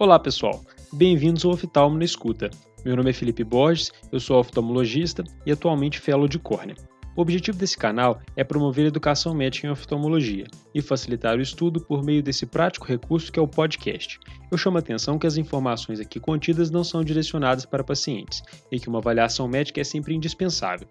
Olá pessoal, bem-vindos ao Oftalmo na Escuta. Meu nome é Felipe Borges, eu sou oftalmologista e atualmente fellow de córnea. O objetivo desse canal é promover educação médica em oftalmologia e facilitar o estudo por meio desse prático recurso que é o podcast. Eu chamo a atenção que as informações aqui contidas não são direcionadas para pacientes e que uma avaliação médica é sempre indispensável.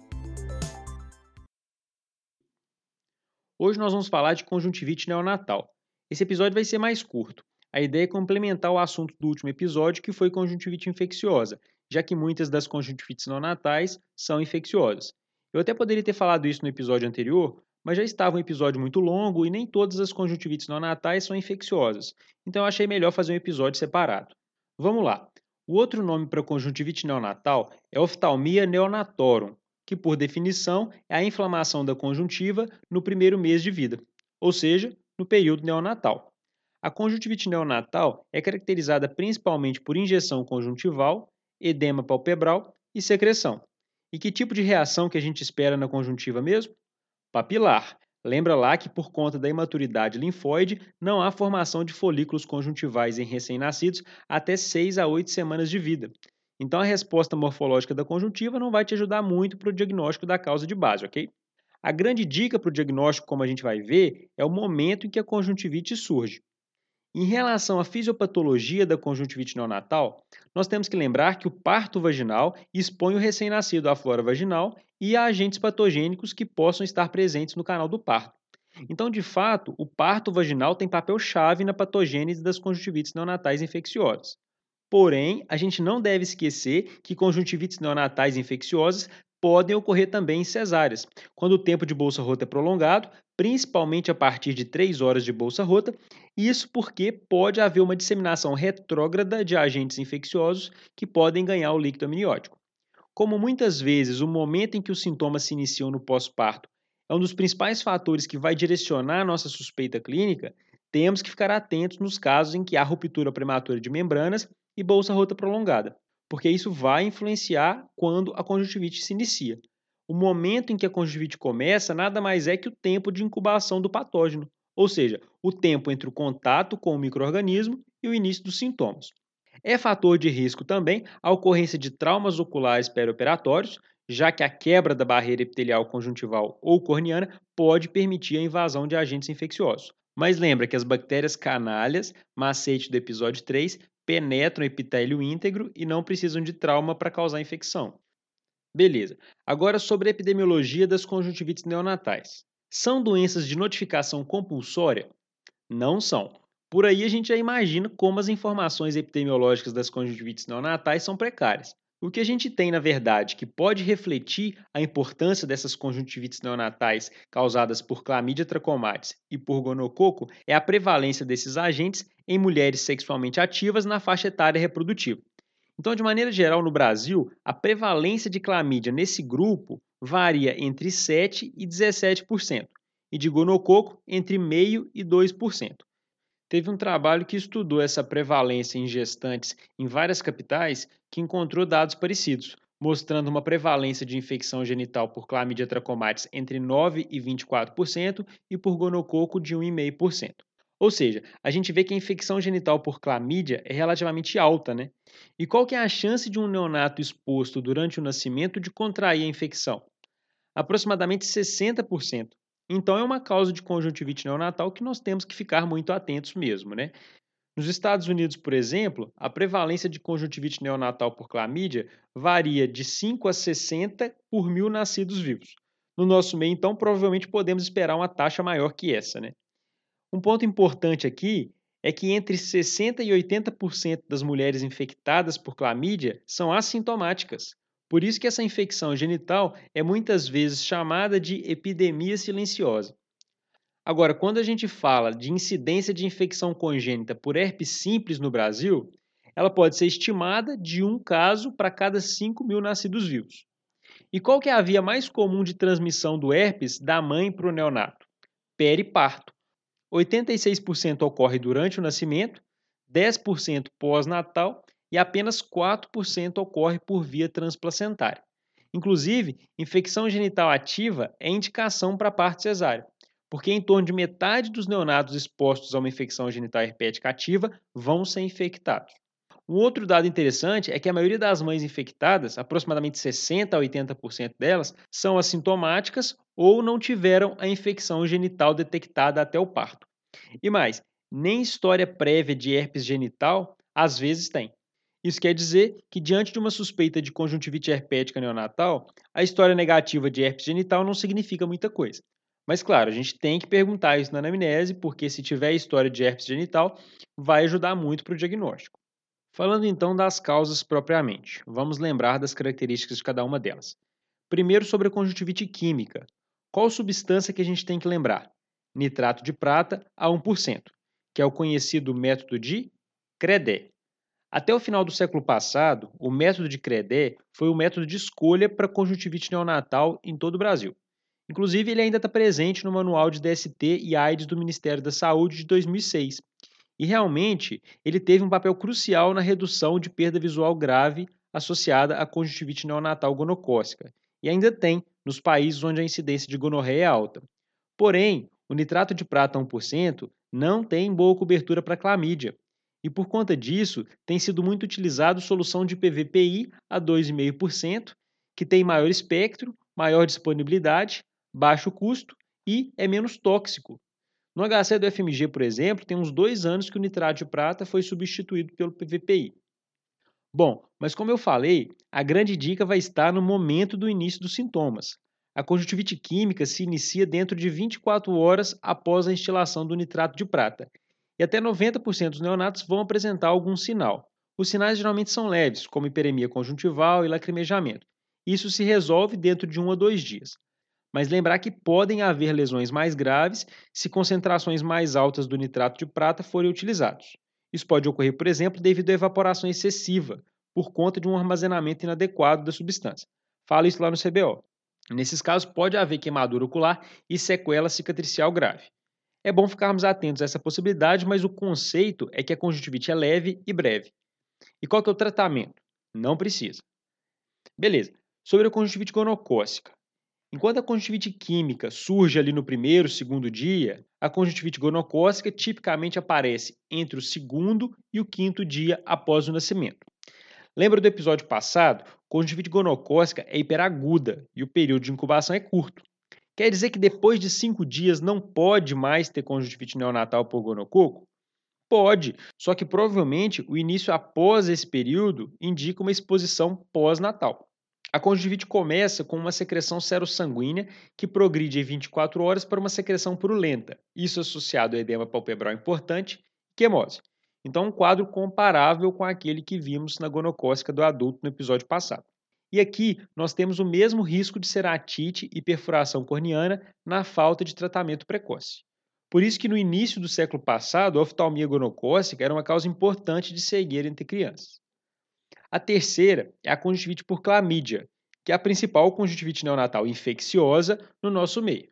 Hoje nós vamos falar de conjuntivite neonatal. Esse episódio vai ser mais curto, a ideia é complementar o assunto do último episódio, que foi conjuntivite infecciosa, já que muitas das conjuntivites neonatais são infecciosas. Eu até poderia ter falado isso no episódio anterior, mas já estava um episódio muito longo e nem todas as conjuntivites neonatais são infecciosas, então eu achei melhor fazer um episódio separado. Vamos lá. O outro nome para conjuntivite neonatal é oftalmia neonatorum, que por definição é a inflamação da conjuntiva no primeiro mês de vida, ou seja, no período neonatal. A conjuntivite neonatal é caracterizada principalmente por injeção conjuntival, edema palpebral e secreção. E que tipo de reação que a gente espera na conjuntiva mesmo? Papilar. Lembra lá que por conta da imaturidade linfóide não há formação de folículos conjuntivais em recém-nascidos até 6 a 8 semanas de vida. Então a resposta morfológica da conjuntiva não vai te ajudar muito para o diagnóstico da causa de base, ok? A grande dica para o diagnóstico, como a gente vai ver, é o momento em que a conjuntivite surge. Em relação à fisiopatologia da conjuntivite neonatal, nós temos que lembrar que o parto vaginal expõe o recém-nascido à flora vaginal e a agentes patogênicos que possam estar presentes no canal do parto. Então, de fato, o parto vaginal tem papel-chave na patogênese das conjuntivites neonatais infecciosas. Porém, a gente não deve esquecer que conjuntivites neonatais infecciosas podem ocorrer também em cesáreas, quando o tempo de bolsa rota é prolongado, principalmente a partir de 3 horas de bolsa rota, isso porque pode haver uma disseminação retrógrada de agentes infecciosos que podem ganhar o líquido amniótico. Como muitas vezes o momento em que os sintomas se iniciam no pós-parto é um dos principais fatores que vai direcionar a nossa suspeita clínica, temos que ficar atentos nos casos em que há ruptura prematura de membranas e bolsa rota prolongada, porque isso vai influenciar quando a conjuntivite se inicia. O momento em que a conjuntivite começa nada mais é que o tempo de incubação do patógeno, ou seja, o tempo entre o contato com o microorganismo e o início dos sintomas. É fator de risco também a ocorrência de traumas oculares perioperatórios, já que a quebra da barreira epitelial conjuntival ou corneana pode permitir a invasão de agentes infecciosos. Mas lembra que as bactérias canalhas, macete do episódio 3, penetram o epitélio íntegro e não precisam de trauma para causar infecção. Beleza. Agora sobre a epidemiologia das conjuntivites neonatais. São doenças de notificação compulsória? Não são. Por aí a gente já imagina como as informações epidemiológicas das conjuntivites neonatais são precárias. O que a gente tem, na verdade, que pode refletir a importância dessas conjuntivites neonatais causadas por Chlamydia trachomatis e por gonococo é a prevalência desses agentes em mulheres sexualmente ativas na faixa etária reprodutiva. Então, de maneira geral, no Brasil, a prevalência de clamídia nesse grupo varia entre 7% e 17%, e de gonococo entre 0,5% e 2%. Teve um trabalho que estudou essa prevalência em gestantes em várias capitais que encontrou dados parecidos, mostrando uma prevalência de infecção genital por Chlamydia trachomatis entre 9% e 24% e por gonococo de 1,5%. Ou seja, a gente vê que a infecção genital por clamídia é relativamente alta, né? E qual que é a chance de um neonato exposto durante o nascimento de contrair a infecção? Aproximadamente 60%. Então é uma causa de conjuntivite neonatal que nós temos que ficar muito atentos mesmo, né? Nos Estados Unidos, por exemplo, a prevalência de conjuntivite neonatal por clamídia varia de 5 a 60 por mil nascidos vivos. No nosso meio, então, provavelmente podemos esperar uma taxa maior que essa, né? Um ponto importante aqui é que entre 60% e 80% das mulheres infectadas por clamídia são assintomáticas. Por isso que essa infecção genital é muitas vezes chamada de epidemia silenciosa. Agora, quando a gente fala de incidência de infecção congênita por herpes simples no Brasil, ela pode ser estimada de um caso para cada 5 mil nascidos vivos. E qual que é a via mais comum de transmissão do herpes da mãe para o neonato? Periparto. 86% ocorre durante o nascimento, 10% pós-natal e apenas 4% ocorre por via transplacentária. Inclusive, infecção genital ativa é indicação para parte cesárea. porque em torno de metade dos neonatos expostos a uma infecção genital herpética ativa vão ser infectados. Um outro dado interessante é que a maioria das mães infectadas, aproximadamente 60 a 80% delas, são assintomáticas ou não tiveram a infecção genital detectada até o parto. E mais, nem história prévia de herpes genital às vezes tem. Isso quer dizer que, diante de uma suspeita de conjuntivite herpética neonatal, a história negativa de herpes genital não significa muita coisa. Mas, claro, a gente tem que perguntar isso na anamnese, porque se tiver história de herpes genital, vai ajudar muito para o diagnóstico. Falando então das causas propriamente, vamos lembrar das características de cada uma delas. Primeiro, sobre a conjuntivite química. Qual substância que a gente tem que lembrar? Nitrato de prata a 1%, que é o conhecido método de Credé. Até o final do século passado, o método de Credé foi o método de escolha para conjuntivite neonatal em todo o Brasil. Inclusive, ele ainda está presente no Manual de DST e AIDS do Ministério da Saúde de 2006, e realmente ele teve um papel crucial na redução de perda visual grave associada à conjuntivite neonatal gonocócica, e ainda tem nos países onde a incidência de gonorreia é alta. Porém, o nitrato de prata 1% não tem boa cobertura para clamídia, e por conta disso tem sido muito utilizado solução de PVPI a 2,5%, que tem maior espectro, maior disponibilidade, baixo custo e é menos tóxico, no HC do FMG, por exemplo, tem uns dois anos que o nitrato de prata foi substituído pelo PVPI. Bom, mas como eu falei, a grande dica vai estar no momento do início dos sintomas. A conjuntivite química se inicia dentro de 24 horas após a instilação do nitrato de prata, e até 90% dos neonatos vão apresentar algum sinal. Os sinais geralmente são leves, como hiperemia conjuntival e lacrimejamento. Isso se resolve dentro de um a dois dias mas lembrar que podem haver lesões mais graves se concentrações mais altas do nitrato de prata forem utilizados. Isso pode ocorrer, por exemplo, devido à evaporação excessiva, por conta de um armazenamento inadequado da substância. Fala isso lá no CBO. Nesses casos, pode haver queimadura ocular e sequela cicatricial grave. É bom ficarmos atentos a essa possibilidade, mas o conceito é que a conjuntivite é leve e breve. E qual que é o tratamento? Não precisa. Beleza. Sobre a conjuntivite gonocócica. Enquanto a conjuntivite química surge ali no primeiro, segundo dia, a conjuntivite gonocócica tipicamente aparece entre o segundo e o quinto dia após o nascimento. Lembra do episódio passado? Conjuntivite gonocócica é hiperaguda e o período de incubação é curto. Quer dizer que depois de cinco dias não pode mais ter conjuntivite neonatal por gonococo? Pode, só que provavelmente o início após esse período indica uma exposição pós-natal. A conjuntivite começa com uma secreção serossanguínea que progride em 24 horas para uma secreção purulenta, isso associado a edema palpebral importante e quemose. Então, um quadro comparável com aquele que vimos na gonocócica do adulto no episódio passado. E aqui nós temos o mesmo risco de ceratite e perfuração corneana na falta de tratamento precoce. Por isso que no início do século passado, a oftalmia gonocócica era uma causa importante de cegueira entre crianças. A terceira é a conjuntivite por clamídia, que é a principal conjuntivite neonatal infecciosa no nosso meio.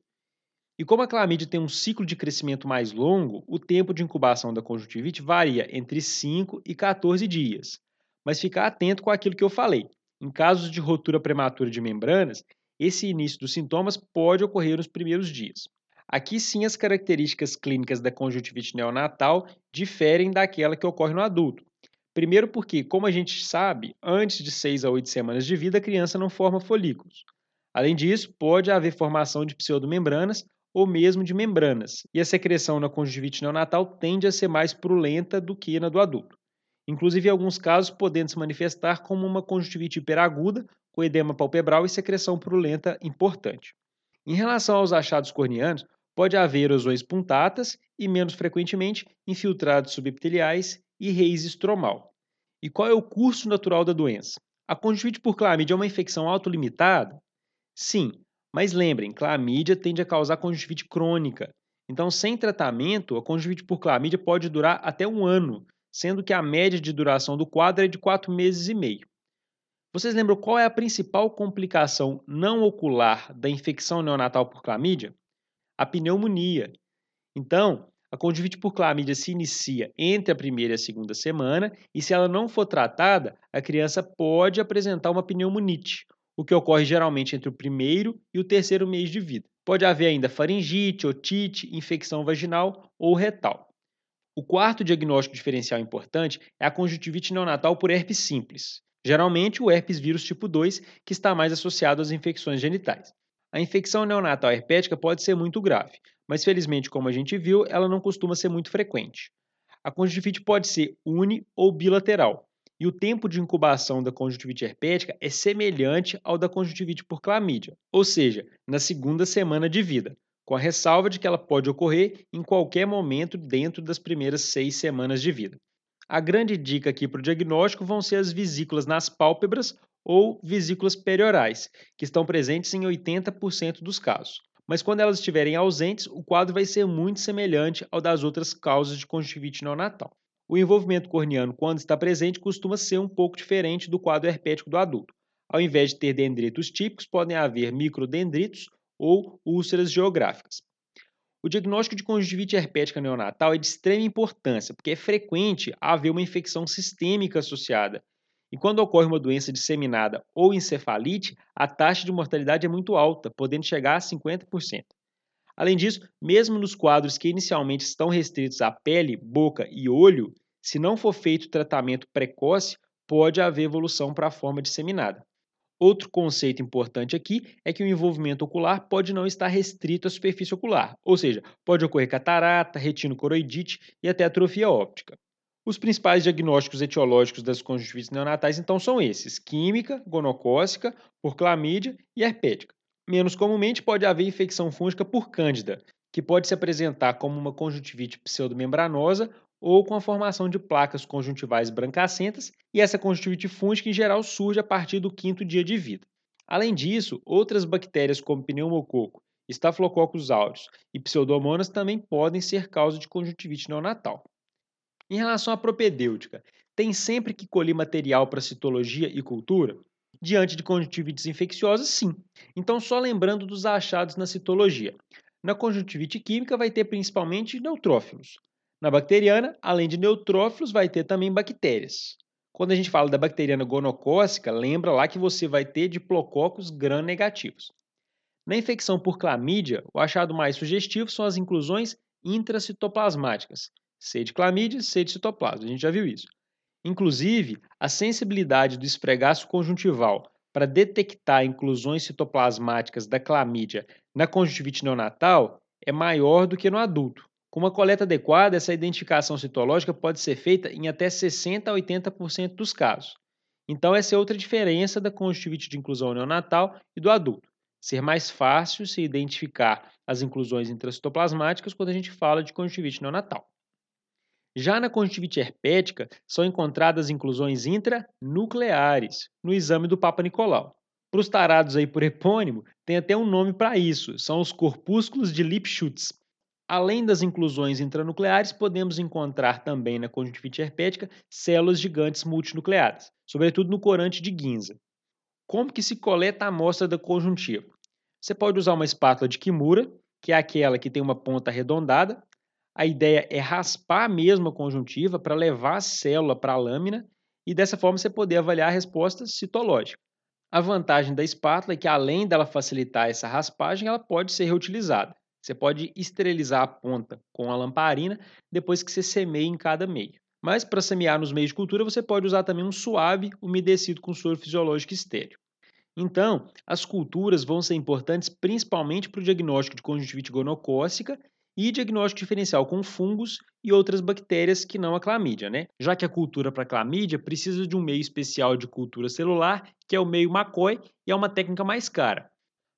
E como a clamídia tem um ciclo de crescimento mais longo, o tempo de incubação da conjuntivite varia entre 5 e 14 dias. Mas ficar atento com aquilo que eu falei. Em casos de rotura prematura de membranas, esse início dos sintomas pode ocorrer nos primeiros dias. Aqui sim as características clínicas da conjuntivite neonatal diferem daquela que ocorre no adulto, Primeiro porque, como a gente sabe, antes de 6 a 8 semanas de vida, a criança não forma folículos. Além disso, pode haver formação de pseudomembranas ou mesmo de membranas, e a secreção na conjuntivite neonatal tende a ser mais prulenta do que na do adulto. Inclusive, em alguns casos, podendo se manifestar como uma conjuntivite hiperaguda, com edema palpebral e secreção prulenta importante. Em relação aos achados corneanos, pode haver erosões puntatas e, menos frequentemente, infiltrados subepiteliais e raiz estromal. E qual é o curso natural da doença? A conjuntivite por clamídia é uma infecção autolimitada? Sim, mas lembrem, clamídia tende a causar conjuntivite crônica. Então, sem tratamento, a conjuntivite por clamídia pode durar até um ano, sendo que a média de duração do quadro é de quatro meses e meio. Vocês lembram qual é a principal complicação não ocular da infecção neonatal por clamídia? A pneumonia. Então, a conjuntivite por clamídia se inicia entre a primeira e a segunda semana e, se ela não for tratada, a criança pode apresentar uma pneumonite, o que ocorre geralmente entre o primeiro e o terceiro mês de vida. Pode haver ainda faringite, otite, infecção vaginal ou retal. O quarto diagnóstico diferencial importante é a conjuntivite neonatal por herpes simples. Geralmente, o herpes vírus tipo 2, que está mais associado às infecções genitais. A infecção neonatal herpética pode ser muito grave, mas felizmente, como a gente viu, ela não costuma ser muito frequente. A conjuntivite pode ser uni ou bilateral, e o tempo de incubação da conjuntivite herpética é semelhante ao da conjuntivite por clamídia, ou seja, na segunda semana de vida, com a ressalva de que ela pode ocorrer em qualquer momento dentro das primeiras seis semanas de vida. A grande dica aqui para o diagnóstico vão ser as vesículas nas pálpebras ou vesículas periorais, que estão presentes em 80% dos casos. Mas quando elas estiverem ausentes, o quadro vai ser muito semelhante ao das outras causas de conjuntivite neonatal. O envolvimento corneano, quando está presente, costuma ser um pouco diferente do quadro herpético do adulto. Ao invés de ter dendritos típicos, podem haver microdendritos ou úlceras geográficas. O diagnóstico de conjuntivite herpética neonatal é de extrema importância, porque é frequente haver uma infecção sistêmica associada. E quando ocorre uma doença disseminada ou encefalite, a taxa de mortalidade é muito alta, podendo chegar a 50%. Além disso, mesmo nos quadros que inicialmente estão restritos à pele, boca e olho, se não for feito tratamento precoce, pode haver evolução para a forma disseminada. Outro conceito importante aqui é que o envolvimento ocular pode não estar restrito à superfície ocular, ou seja, pode ocorrer catarata, retinocoroidite e até atrofia óptica. Os principais diagnósticos etiológicos das conjuntivites neonatais então são esses: química, gonocócica, por clamídia e herpética. Menos comumente pode haver infecção fúngica por cândida, que pode se apresentar como uma conjuntivite pseudomembranosa ou com a formação de placas conjuntivais brancacentas, e essa conjuntivite fúngica em geral surge a partir do quinto dia de vida. Além disso, outras bactérias como pneumococo, Staphylococcus aureus e pseudomonas também podem ser causa de conjuntivite neonatal. Em relação à propedêutica, tem sempre que colher material para citologia e cultura? Diante de conjuntivites infecciosas, sim. Então, só lembrando dos achados na citologia. Na conjuntivite química vai ter principalmente neutrófilos. Na bacteriana, além de neutrófilos, vai ter também bactérias. Quando a gente fala da bacteriana gonocócica, lembra lá que você vai ter diplococos gram-negativos. Na infecção por clamídia, o achado mais sugestivo são as inclusões intracitoplasmáticas, C de clamídia, C de citoplasma. A gente já viu isso. Inclusive, a sensibilidade do esfregaço conjuntival para detectar inclusões citoplasmáticas da clamídia na conjuntivite neonatal é maior do que no adulto. Com uma coleta adequada, essa identificação citológica pode ser feita em até 60 a 80% dos casos. Então, essa é outra diferença da conjuntivite de inclusão neonatal e do adulto. Ser mais fácil se identificar as inclusões intracitoplasmáticas quando a gente fala de conjuntivite neonatal. Já na conjuntivite herpética, são encontradas inclusões intranucleares no exame do Papa Nicolau. Para os tarados aí por epônimo, tem até um nome para isso, são os corpúsculos de Lipschutz. Além das inclusões intranucleares, podemos encontrar também na conjuntivite herpética células gigantes multinucleadas, sobretudo no corante de Ginza. Como que se coleta a amostra da conjuntiva? Você pode usar uma espátula de Kimura, que é aquela que tem uma ponta arredondada, a ideia é raspar mesmo a conjuntiva para levar a célula para a lâmina e dessa forma você poder avaliar a resposta citológica. A vantagem da espátula é que além dela facilitar essa raspagem, ela pode ser reutilizada. Você pode esterilizar a ponta com a lamparina depois que você semeia em cada meio. Mas para semear nos meios de cultura, você pode usar também um suave umedecido com soro fisiológico estéreo. Então, as culturas vão ser importantes principalmente para o diagnóstico de conjuntivite gonocócica e diagnóstico diferencial com fungos e outras bactérias que não a clamídia, né? Já que a cultura para clamídia precisa de um meio especial de cultura celular, que é o meio McCoy, e é uma técnica mais cara.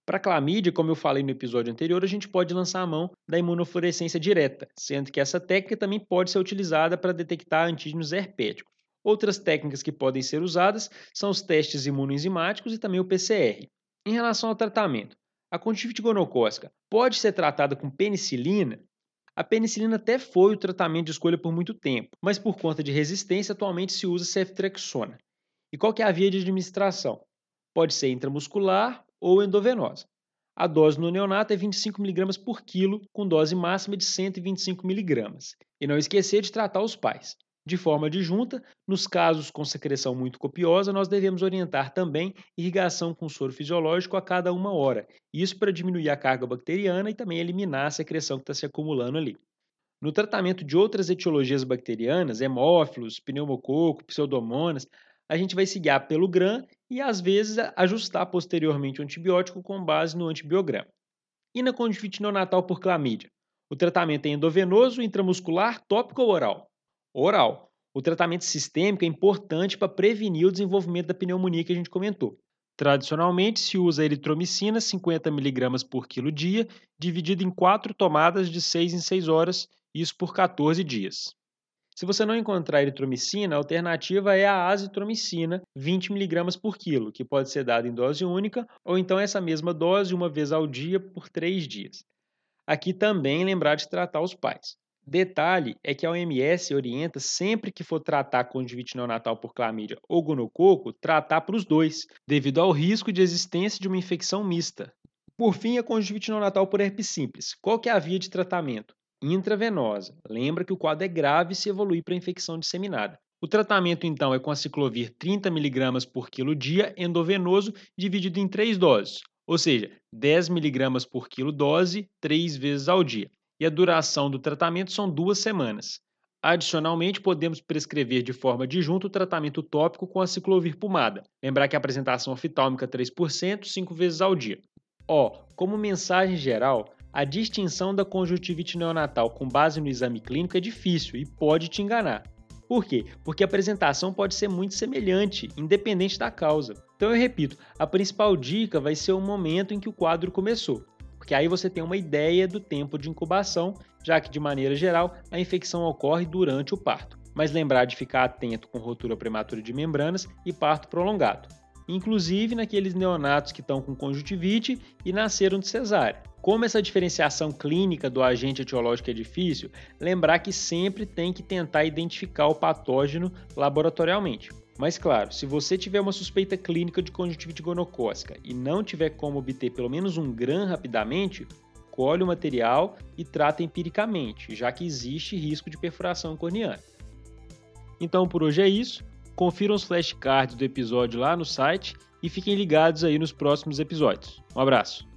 Para clamídia, como eu falei no episódio anterior, a gente pode lançar a mão da imunofluorescência direta, sendo que essa técnica também pode ser utilizada para detectar antígenos herpéticos. Outras técnicas que podem ser usadas são os testes imunoenzimáticos e também o PCR. Em relação ao tratamento, a conjuntivite gonocócica pode ser tratada com penicilina? A penicilina até foi o tratamento de escolha por muito tempo, mas por conta de resistência atualmente se usa ceftriaxona. E qual é a via de administração? Pode ser intramuscular ou endovenosa. A dose no neonato é 25 mg por quilo, com dose máxima de 125 mg. E não esquecer de tratar os pais. De forma adjunta, nos casos com secreção muito copiosa, nós devemos orientar também irrigação com soro fisiológico a cada uma hora, isso para diminuir a carga bacteriana e também eliminar a secreção que está se acumulando ali. No tratamento de outras etiologias bacterianas, hemófilos, pneumococo, pseudomonas, a gente vai se guiar pelo GRAM e às vezes ajustar posteriormente o antibiótico com base no antibiograma. E na conjuntivite neonatal por clamídia? O tratamento é endovenoso, intramuscular, tópico ou oral? Oral. O tratamento sistêmico é importante para prevenir o desenvolvimento da pneumonia que a gente comentou. Tradicionalmente se usa eritromicina 50mg por quilo dia, dividido em quatro tomadas de 6 em 6 horas, isso por 14 dias. Se você não encontrar eritromicina, a alternativa é a azitromicina, 20mg por quilo, que pode ser dada em dose única ou então essa mesma dose uma vez ao dia por 3 dias. Aqui também lembrar de tratar os pais. Detalhe é que a OMS orienta sempre que for tratar conjuntivite neonatal por clamídia ou gonococo, tratar para os dois, devido ao risco de existência de uma infecção mista. Por fim, a conjuntivite neonatal por herpes simples. Qual que é a via de tratamento? Intravenosa. Lembra que o quadro é grave se evoluir para infecção disseminada. O tratamento, então, é com a ciclovir 30mg por quilo dia, endovenoso, dividido em três doses, ou seja, 10mg por quilo dose, três vezes ao dia e a duração do tratamento são duas semanas. Adicionalmente, podemos prescrever de forma adjunta o tratamento tópico com a ciclovir pomada. Lembrar que a apresentação oftálmica 3%, 5 vezes ao dia. Ó, como mensagem geral, a distinção da conjuntivite neonatal com base no exame clínico é difícil e pode te enganar. Por quê? Porque a apresentação pode ser muito semelhante, independente da causa. Então eu repito, a principal dica vai ser o momento em que o quadro começou porque aí você tem uma ideia do tempo de incubação, já que de maneira geral a infecção ocorre durante o parto. Mas lembrar de ficar atento com rotura prematura de membranas e parto prolongado, inclusive naqueles neonatos que estão com conjuntivite e nasceram de cesárea. Como essa diferenciação clínica do agente etiológico é difícil, lembrar que sempre tem que tentar identificar o patógeno laboratorialmente. Mas claro, se você tiver uma suspeita clínica de conjuntivite gonocócica e não tiver como obter pelo menos um gram rapidamente, colhe o material e trata empiricamente, já que existe risco de perfuração corneana. Então por hoje é isso. Confiram os flashcards do episódio lá no site e fiquem ligados aí nos próximos episódios. Um abraço.